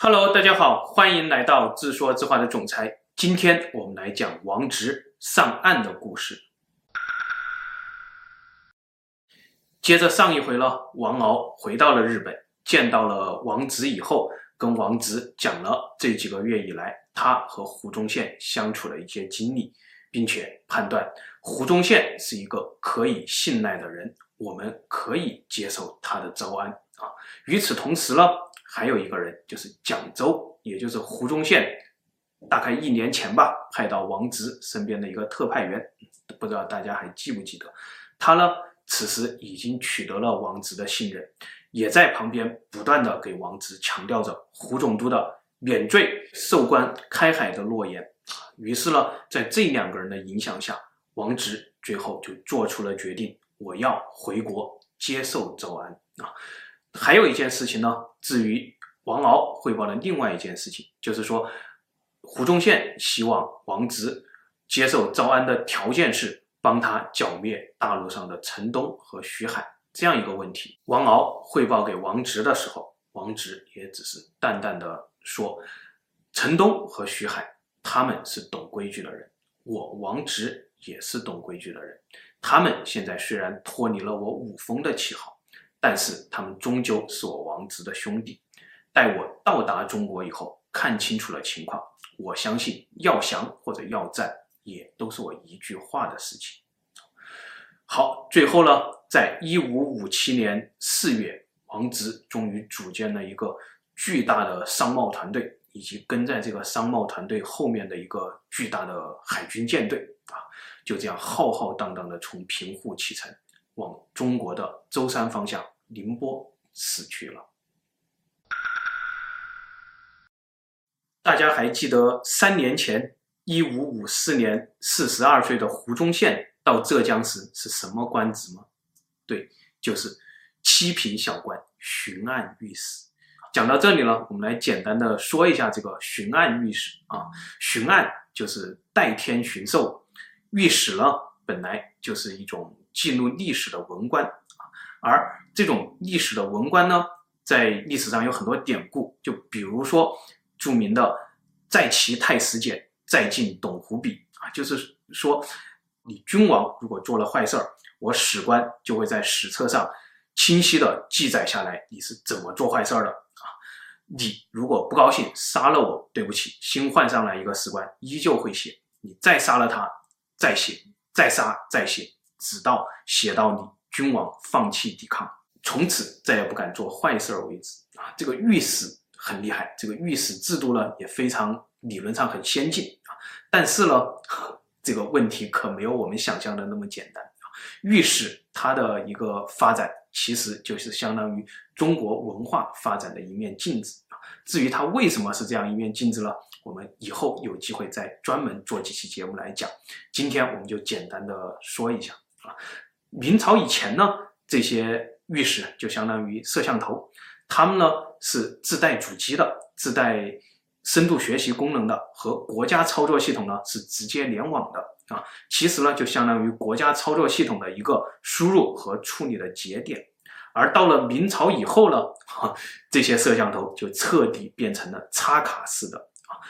Hello，大家好，欢迎来到自说自话的总裁。今天我们来讲王直上岸的故事。接着上一回呢，王敖回到了日本，见到了王直以后，跟王直讲了这几个月以来他和胡宗宪相处的一些经历，并且判断胡宗宪是一个可以信赖的人，我们可以接受他的招安啊。与此同时呢，还有一个人，就是蒋周，也就是胡宗宪，大概一年前吧，派到王直身边的一个特派员，不知道大家还记不记得？他呢，此时已经取得了王直的信任，也在旁边不断地给王直强调着胡总督的免罪授官开海的诺言。于是呢，在这两个人的影响下，王直最后就做出了决定：我要回国接受招安啊。还有一件事情呢，至于王敖汇报的另外一件事情，就是说，胡宗宪希望王直接受招安的条件是帮他剿灭大陆上的陈东和徐海这样一个问题。王敖汇报给王直的时候，王直也只是淡淡的说：“陈东和徐海他们是懂规矩的人，我王直也是懂规矩的人。他们现在虽然脱离了我五峰的旗号。”但是他们终究是我王直的兄弟，待我到达中国以后，看清楚了情况，我相信要降或者要战，也都是我一句话的事情。好，最后呢，在一五五七年四月，王直终于组建了一个巨大的商贸团队，以及跟在这个商贸团队后面的一个巨大的海军舰队啊，就这样浩浩荡荡的从平户启程。往中国的舟山方向宁波驶去了。大家还记得三年前，一五五四年，四十二岁的胡宗宪到浙江时是什么官职吗？对，就是七品小官，巡按御史。讲到这里呢，我们来简单的说一下这个巡按御史啊。巡按就是代天巡狩，御史呢本来就是一种。记录历史的文官啊，而这种历史的文官呢，在历史上有很多典故，就比如说著名的“在其太史简，在晋董狐笔”啊，就是说你君王如果做了坏事儿，我史官就会在史册上清晰地记载下来你是怎么做坏事儿的啊。你如果不高兴杀了我，对不起，新换上来一个史官依旧会写，你再杀了他，再写，再杀，再写。直到写到你君王放弃抵抗，从此再也不敢做坏事儿为止啊！这个御史很厉害，这个御史制度呢也非常理论上很先进啊。但是呢，这个问题可没有我们想象的那么简单啊。御史它的一个发展，其实就是相当于中国文化发展的一面镜子啊。至于它为什么是这样一面镜子呢？我们以后有机会再专门做几期节目来讲。今天我们就简单的说一下。啊，明朝以前呢，这些御史就相当于摄像头，他们呢是自带主机的，自带深度学习功能的，和国家操作系统呢是直接联网的啊。其实呢，就相当于国家操作系统的一个输入和处理的节点。而到了明朝以后呢，哈，这些摄像头就彻底变成了插卡式的啊。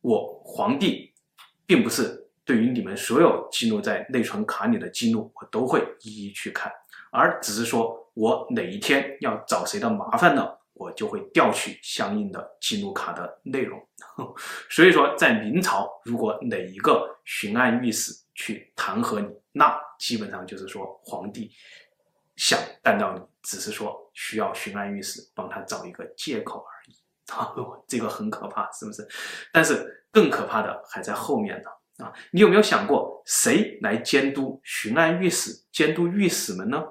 我皇帝并不是。对于你们所有记录在内存卡里的记录，我都会一一去看，而只是说我哪一天要找谁的麻烦呢，我就会调取相应的记录卡的内容。所以说，在明朝，如果哪一个巡按御史去弹劾你，那基本上就是说皇帝想弹到你，只是说需要巡按御史帮他找一个借口而已。啊，这个很可怕，是不是？但是更可怕的还在后面呢。啊，你有没有想过谁来监督巡按御史、监督御史们呢？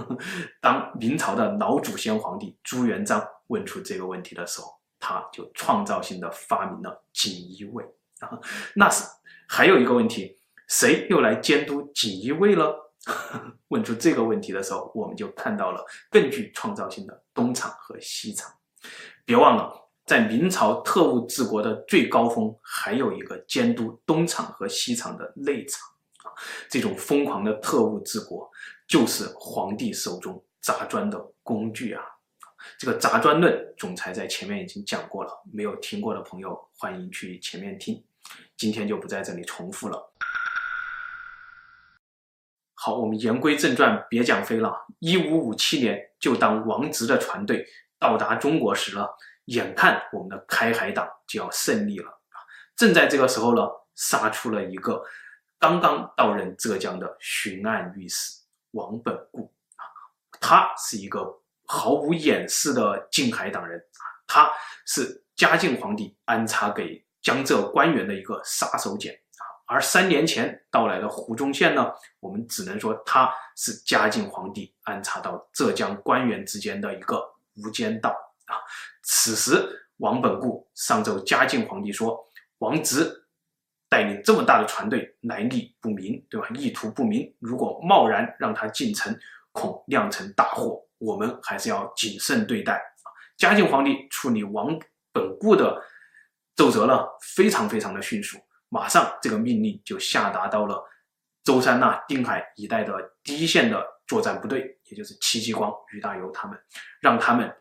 当明朝的老祖先皇帝朱元璋问出这个问题的时候，他就创造性的发明了锦衣卫啊。那是还有一个问题，谁又来监督锦衣卫了？问出这个问题的时候，我们就看到了更具创造性的东厂和西厂。别忘了。在明朝特务治国的最高峰，还有一个监督东厂和西厂的内厂啊，这种疯狂的特务治国，就是皇帝手中砸砖的工具啊。这个砸砖论，总裁在前面已经讲过了，没有听过的朋友欢迎去前面听，今天就不在这里重复了。好，我们言归正传，别讲飞了。一五五七年，就当王直的船队到达中国时了，眼看我们的开海党就要胜利了。正在这个时候呢，杀出了一个刚刚到任浙江的巡按御史王本固啊，他是一个毫无掩饰的靖海党人啊，他是嘉靖皇帝安插给江浙官员的一个杀手锏。而三年前到来的胡宗宪呢，我们只能说他是嘉靖皇帝安插到浙江官员之间的一个无间道啊。此时王本固上奏嘉靖皇帝说，王直带领这么大的船队，来历不明，对吧？意图不明，如果贸然让他进城，恐酿成大祸。我们还是要谨慎对待。嘉靖皇帝处理王本固的奏折呢，非常非常的迅速。马上，这个命令就下达到了舟山呐定海一带的第一线的作战部队，也就是戚继光、俞大猷他们，让他们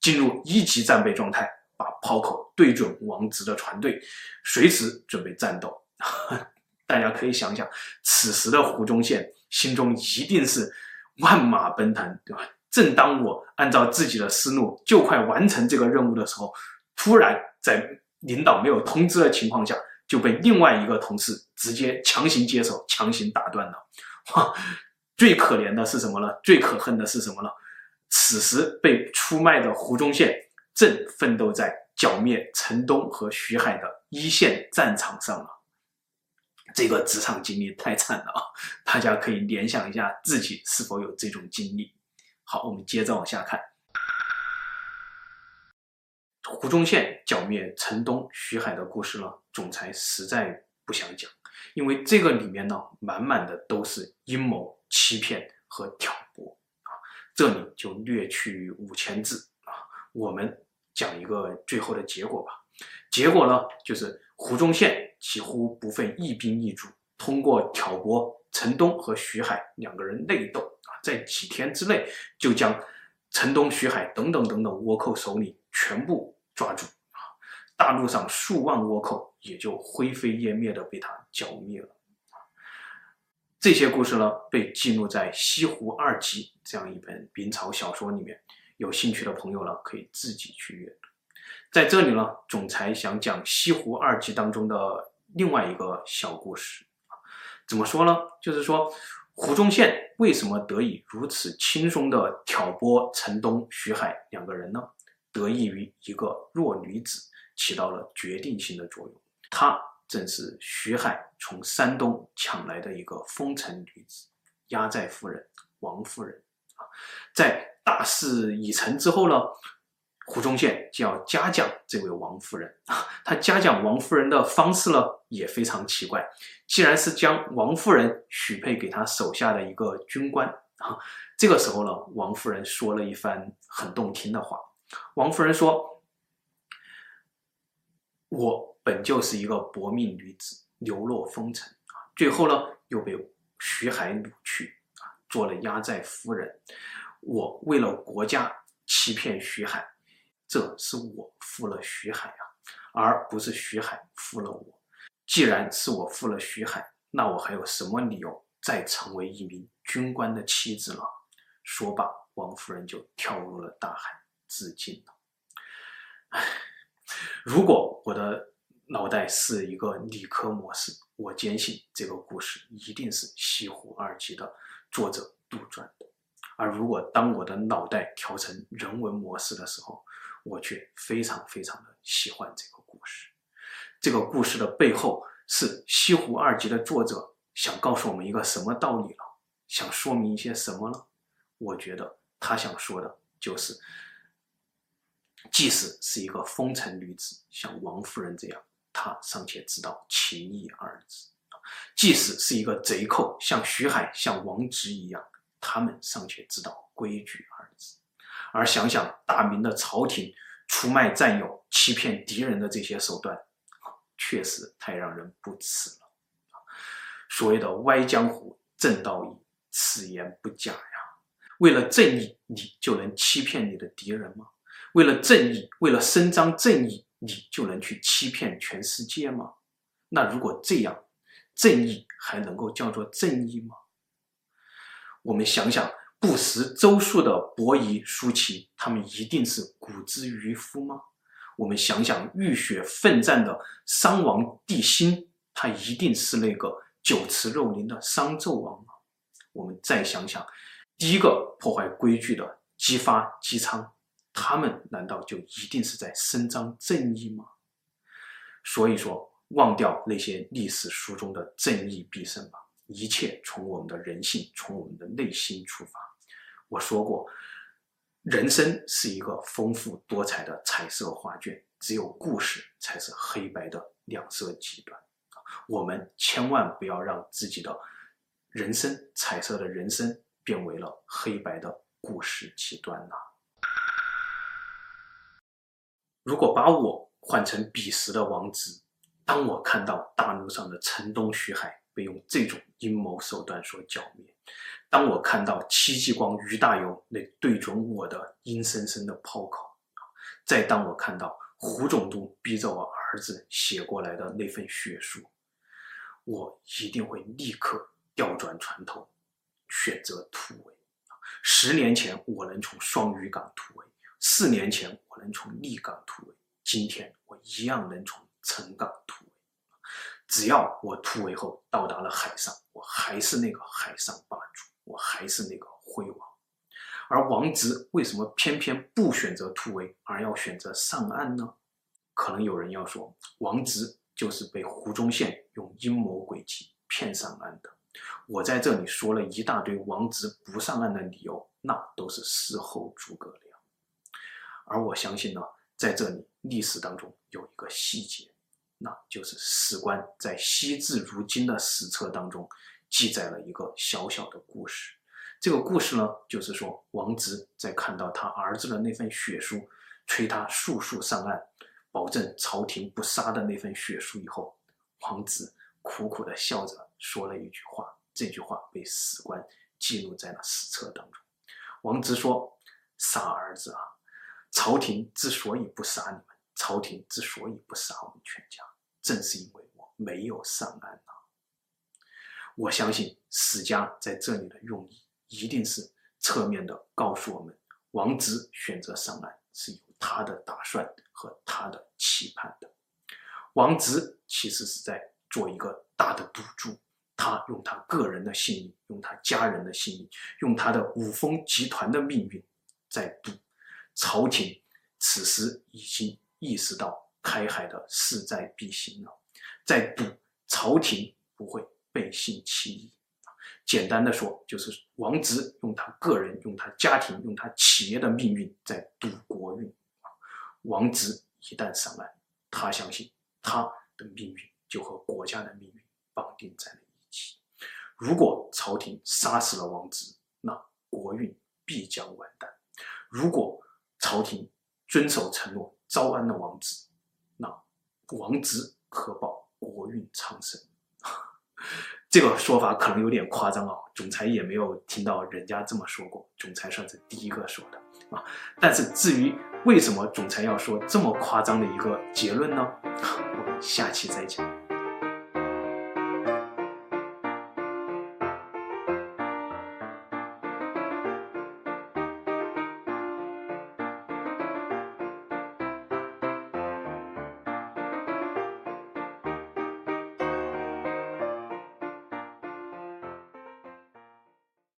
进入一级战备状态，把炮口对准王直的船队，随时准备战斗。大家可以想想，此时的胡宗宪心中一定是万马奔腾，对吧？正当我按照自己的思路就快完成这个任务的时候，突然在领导没有通知的情况下，就被另外一个同事直接强行接手，强行打断了。哇，最可怜的是什么呢？最可恨的是什么呢？此时被出卖的胡宗宪正奋斗在剿灭陈东和徐海的一线战场上了。这个职场经历太惨了啊！大家可以联想一下自己是否有这种经历。好，我们接着往下看。胡宗宪剿灭陈东、徐海的故事呢，总裁实在不想讲，因为这个里面呢，满满的都是阴谋、欺骗和挑。这里就略去五千字啊，我们讲一个最后的结果吧。结果呢，就是胡宗宪几乎不费一兵一卒，通过挑拨陈东和徐海两个人内斗啊，在几天之内就将陈东、徐海等等等等倭寇首领全部。抓住啊！大陆上数万倭寇也就灰飞烟灭的被他剿灭了。这些故事呢，被记录在《西湖二集》这样一本明朝小说里面。有兴趣的朋友呢，可以自己去阅读。在这里呢，总裁想讲《西湖二集》当中的另外一个小故事。怎么说呢？就是说胡宗宪为什么得以如此轻松地挑拨陈东、徐海两个人呢？得益于一个弱女子起到了决定性的作用，她正是徐海从山东抢来的一个风尘女子，压寨夫人王夫人。啊，在大事已成之后呢，胡宗宪就要嘉奖这位王夫人。啊，他嘉奖王夫人的方式呢也非常奇怪，既然是将王夫人许配给他手下的一个军官。啊，这个时候呢，王夫人说了一番很动听的话。王夫人说：“我本就是一个薄命女子，流落风尘啊，最后呢又被徐海掳去啊，做了压寨夫人。我为了国家欺骗徐海，这是我负了徐海啊，而不是徐海负了我。既然是我负了徐海，那我还有什么理由再成为一名军官的妻子呢？”说罢，王夫人就跳入了大海。自尽了。唉，如果我的脑袋是一个理科模式，我坚信这个故事一定是《西湖二集》的作者杜撰的。而如果当我的脑袋调成人文模式的时候，我却非常非常的喜欢这个故事。这个故事的背后是《西湖二集》的作者想告诉我们一个什么道理呢？想说明一些什么呢？我觉得他想说的就是。即使是一个风尘女子，像王夫人这样，他尚且知道情义二字；即使是一个贼寇，像徐海、像王直一样，他们尚且知道规矩二字。而想想大明的朝廷出卖战友、欺骗敌人的这些手段，确实太让人不齿了。所谓的歪江湖、正道义，此言不假呀。为了正义，你就能欺骗你的敌人吗？为了正义，为了伸张正义，你就能去欺骗全世界吗？那如果这样，正义还能够叫做正义吗？我们想想，不识周粟的伯夷、叔齐，他们一定是古之渔夫吗？我们想想，浴血奋战的商王帝辛，他一定是那个酒池肉林的商纣王吗？我们再想想，第一个破坏规矩的姬发、姬昌，他们难道就一定是在伸张正义吗？所以说，忘掉那些历史书中的正义必胜吧，一切从我们的人性，从我们的内心出发。我说过。人生是一个丰富多彩的彩色画卷，只有故事才是黑白的两色极端。我们千万不要让自己的人生彩色的人生变为了黑白的故事极端呐。如果把我换成彼时的王直，当我看到大陆上的城东徐海被用这种阴谋手段所剿灭。当我看到戚继光、俞大猷那对准我的阴森森的炮口，再当我看到胡总督逼着我儿子写过来的那份血书，我一定会立刻调转船头，选择突围。十年前我能从双屿港突围，四年前我能从利港突围，今天我一样能从陈港突围。只要我突围后到达了海上，我还是那个海上霸主。我还是那个辉煌，而王直为什么偏偏不选择突围，而要选择上岸呢？可能有人要说，王直就是被胡宗宪用阴谋诡计骗上岸的。我在这里说了一大堆王直不上岸的理由，那都是事后诸葛亮。而我相信呢，在这里历史当中有一个细节，那就是史官在惜字如金的史册当中。记载了一个小小的故事，这个故事呢，就是说王直在看到他儿子的那份血书，催他速速上岸，保证朝廷不杀的那份血书以后，王直苦苦地笑着说了一句话，这句话被史官记录在了史册当中。王直说：“傻儿子啊，朝廷之所以不杀你们，朝廷之所以不杀我们全家，正是因为我没有上岸啊。”我相信史家在这里的用意，一定是侧面的告诉我们，王直选择上岸是有他的打算和他的期盼的。王直其实是在做一个大的赌注，他用他个人的性命，用他家人的性命，用他的五丰集团的命运，在赌朝廷此时已经意识到开海的势在必行了，在赌朝廷不会。背信弃义，简单的说，就是王直用他个人、用他家庭、用他企业的命运在赌国运。王直一旦上岸，他相信他的命运就和国家的命运绑定在了一起。如果朝廷杀死了王直，那国运必将完蛋；如果朝廷遵守承诺，招安了王直，那王直可保国运昌盛。这个说法可能有点夸张啊，总裁也没有听到人家这么说过，总裁算是第一个说的啊。但是至于为什么总裁要说这么夸张的一个结论呢？我们下期再讲。